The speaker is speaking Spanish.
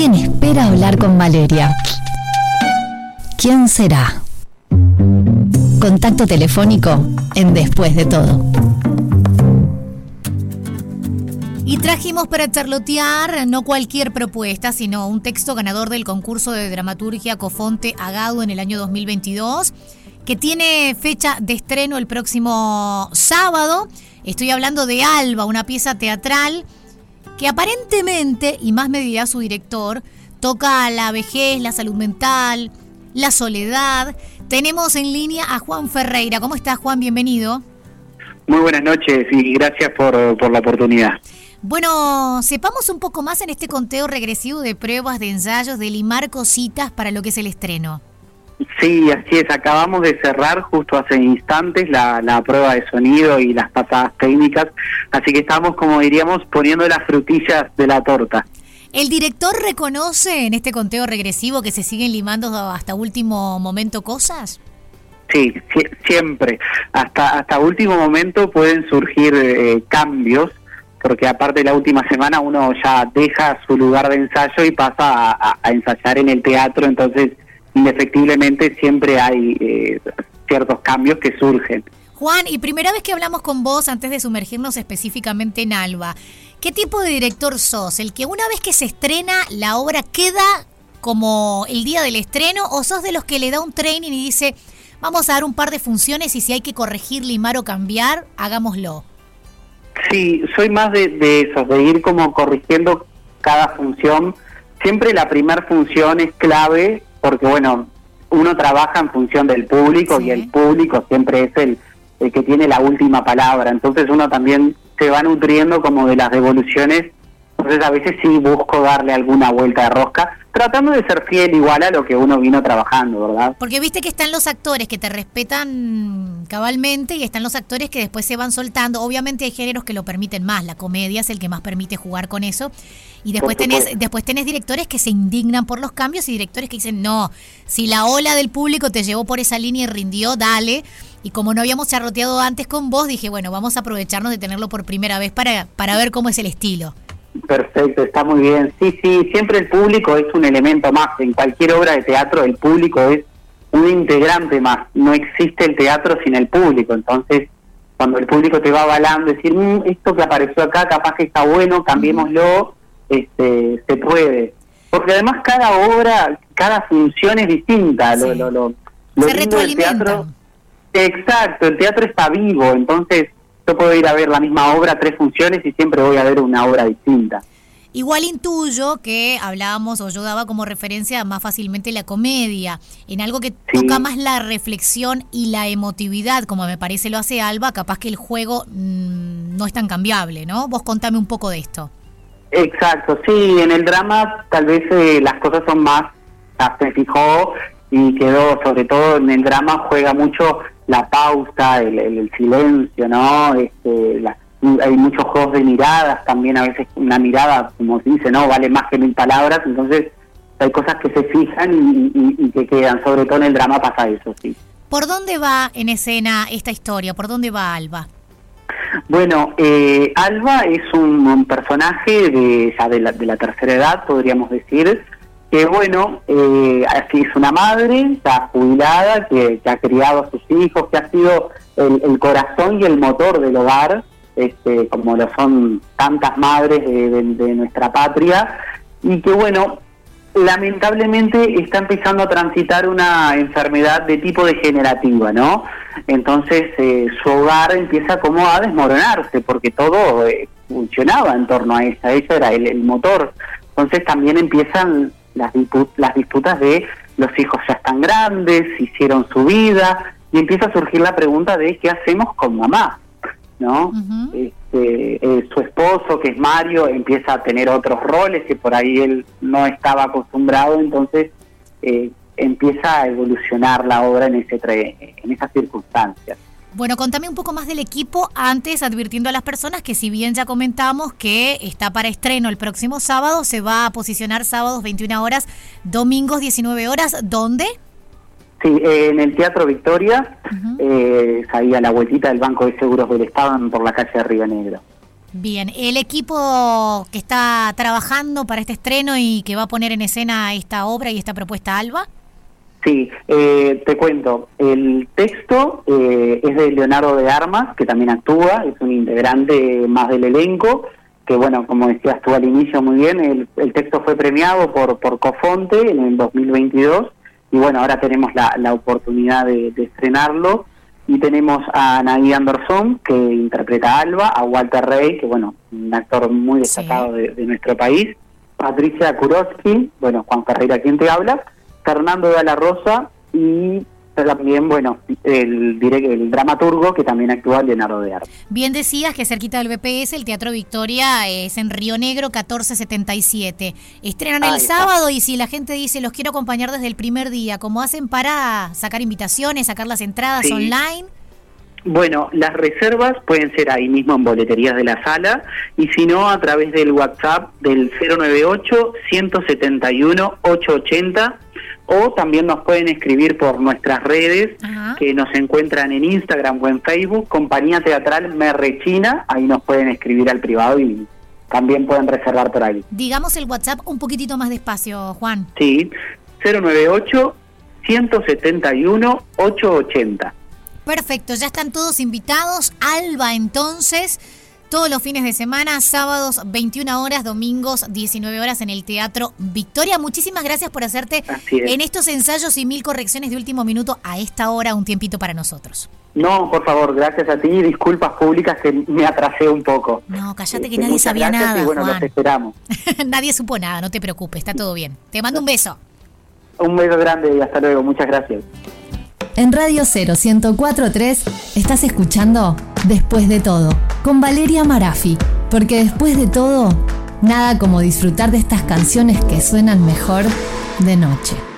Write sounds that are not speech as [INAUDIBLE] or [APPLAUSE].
¿Quién espera hablar con Valeria? ¿Quién será? Contacto telefónico en Después de todo. Y trajimos para charlotear no cualquier propuesta, sino un texto ganador del concurso de dramaturgia Cofonte Agado en el año 2022, que tiene fecha de estreno el próximo sábado. Estoy hablando de Alba, una pieza teatral que aparentemente, y más me dirá su director, toca la vejez, la salud mental, la soledad. Tenemos en línea a Juan Ferreira. ¿Cómo estás, Juan? Bienvenido. Muy buenas noches y gracias por, por la oportunidad. Bueno, sepamos un poco más en este conteo regresivo de pruebas, de ensayos, de limar cositas para lo que es el estreno. Sí, así es. Acabamos de cerrar justo hace instantes la, la prueba de sonido y las pasadas técnicas, así que estamos, como diríamos, poniendo las frutillas de la torta. ¿El director reconoce en este conteo regresivo que se siguen limando hasta último momento cosas? Sí, siempre. Hasta, hasta último momento pueden surgir eh, cambios porque aparte la última semana uno ya deja su lugar de ensayo y pasa a, ensayar en el teatro, entonces indefectiblemente siempre hay eh, ciertos cambios que surgen. Juan, y primera vez que hablamos con vos antes de sumergirnos específicamente en Alba, ¿qué tipo de director sos? ¿El que una vez que se estrena la obra queda como el día del estreno o sos de los que le da un training y dice, vamos a dar un par de funciones y si hay que corregir, limar o cambiar, hagámoslo? Sí, soy más de, de esos, de ir como corrigiendo cada función. Siempre la primera función es clave porque, bueno, uno trabaja en función del público y el público siempre es el, el que tiene la última palabra. Entonces uno también se va nutriendo como de las devoluciones. Entonces a veces sí busco darle alguna vuelta de rosca tratando de ser fiel igual a lo que uno vino trabajando, ¿verdad? Porque viste que están los actores que te respetan cabalmente y están los actores que después se van soltando. Obviamente hay géneros que lo permiten más, la comedia es el que más permite jugar con eso. Y después tenés, después tenés directores que se indignan por los cambios y directores que dicen, no, si la ola del público te llevó por esa línea y rindió, dale. Y como no habíamos charroteado antes con vos, dije, bueno, vamos a aprovecharnos de tenerlo por primera vez para, para ver cómo es el estilo. Perfecto, está muy bien. Sí, sí, siempre el público es un elemento más. En cualquier obra de teatro el público es un integrante más. No existe el teatro sin el público. Entonces, cuando el público te va avalando, decir, mm, esto que apareció acá capaz que está bueno, cambiémoslo, este, se puede. Porque además cada obra, cada función es distinta. Lo, lo, lo, se teatro, exacto, el teatro está vivo, entonces yo puedo ir a ver la misma obra, tres funciones y siempre voy a ver una obra distinta. Igual intuyo que hablábamos o yo daba como referencia más fácilmente la comedia, en algo que toca más la reflexión y la emotividad, como me parece lo hace Alba, capaz que el juego mm, no es tan cambiable, ¿no? Vos contame un poco de esto. Exacto, sí, en el drama tal vez eh, las cosas son más, se fijó y quedó, sobre todo en el drama juega mucho la pausa, el, silencio, ¿no? Este, hay muchos juegos de miradas, también a veces una mirada, como se dice, ¿no? Vale más que mil palabras, entonces hay cosas que se fijan y, que quedan, sobre todo en el drama pasa eso, sí. ¿Por dónde va en escena esta historia? ¿Por dónde va Alba? Bueno, eh, Alba es un, personaje de, ya de la, de la tercera edad, podríamos decir, que bueno, eh, así es una madre ya jubilada, que, ha criado a sus hijos, que ha sido el, corazón y el motor del hogar, este, como lo son tantas madres de, nuestra patria, y que bueno, lamentablemente está empezando a transitar una enfermedad de tipo degenerativa, ¿no? Entonces eh, su hogar empieza como a desmoronarse, porque todo eh, funcionaba en torno a ella, ella era el, el motor. Entonces también empiezan las, las disputas de los hijos ya están grandes, hicieron su vida, y empieza a surgir la pregunta de qué hacemos con mamá, ¿no? este, eh, su esposo, que es Mario, empieza a tener otros roles que por ahí él no estaba acostumbrado, entonces eh, empieza a evolucionar la obra en, ese en esas circunstancias. Bueno, contame un poco más del equipo, antes advirtiendo a las personas que si bien ya comentamos que está para estreno el próximo sábado, se va a posicionar sábados 21 horas, domingos 19 horas, ¿dónde? Sí, en el Teatro Victoria, eh, ahí a la vueltita del Banco de Seguros del Estado por la calle de Río Negro. Bien, el equipo que está trabajando para este estreno y que va a poner en escena esta obra y esta propuesta Alba. Sí, eh, te cuento, el texto eh, es de Leonardo de Armas, que también actúa, es un integrante más del elenco, que bueno, como decías tú al inicio muy bien, el, texto fue premiado por, por Cofonte en el 2022 y bueno, ahora tenemos la, la oportunidad de, estrenarlo. Y tenemos a Nadia Anderson que interpreta a Alba, a Walter Rey, que bueno, un actor muy destacado de, de, nuestro país, Patricia Kurowski, bueno, Juan Ferreira quien te habla, Fernando de la Rosa y también, bueno, el, el dramaturgo que también actúa Leonardo de Arte. Bien decías que cerquita del BPS el Teatro Victoria es en Río Negro 1477. Estrenan el sábado y si la gente dice los quiero acompañar desde el primer día, ¿cómo hacen para sacar invitaciones, sacar las entradas online? Bueno, las reservas pueden ser ahí mismo en boleterías de la sala y si no a través del WhatsApp del 098 171 880 o también nos pueden escribir por nuestras redes que nos encuentran en Instagram o en Facebook, Compañía Teatral Merrechina, ahí nos pueden escribir al privado y también pueden reservar por ahí. Digamos el WhatsApp un poquitito más despacio, Juan. Sí, 098 171 880. Perfecto, ya están todos invitados. Alba entonces todos los fines de semana, sábados 21 horas, domingos 19 horas en el Teatro Victoria. Muchísimas gracias por hacerte en estos ensayos y mil correcciones de último minuto a esta hora un tiempito para nosotros. No, por favor, gracias a ti. Disculpas públicas que me atrasé un poco. No, cállate que este, nadie sabía nada. Y bueno, Juan. esperamos. [LAUGHS] nadie supo nada, no te preocupes, está todo bien. Te mando un beso. Un beso grande y hasta luego. Muchas gracias. En Radio 0 1043 estás escuchando Después de todo con Valeria Marafi, porque después de todo, nada como disfrutar de estas canciones que suenan mejor de noche.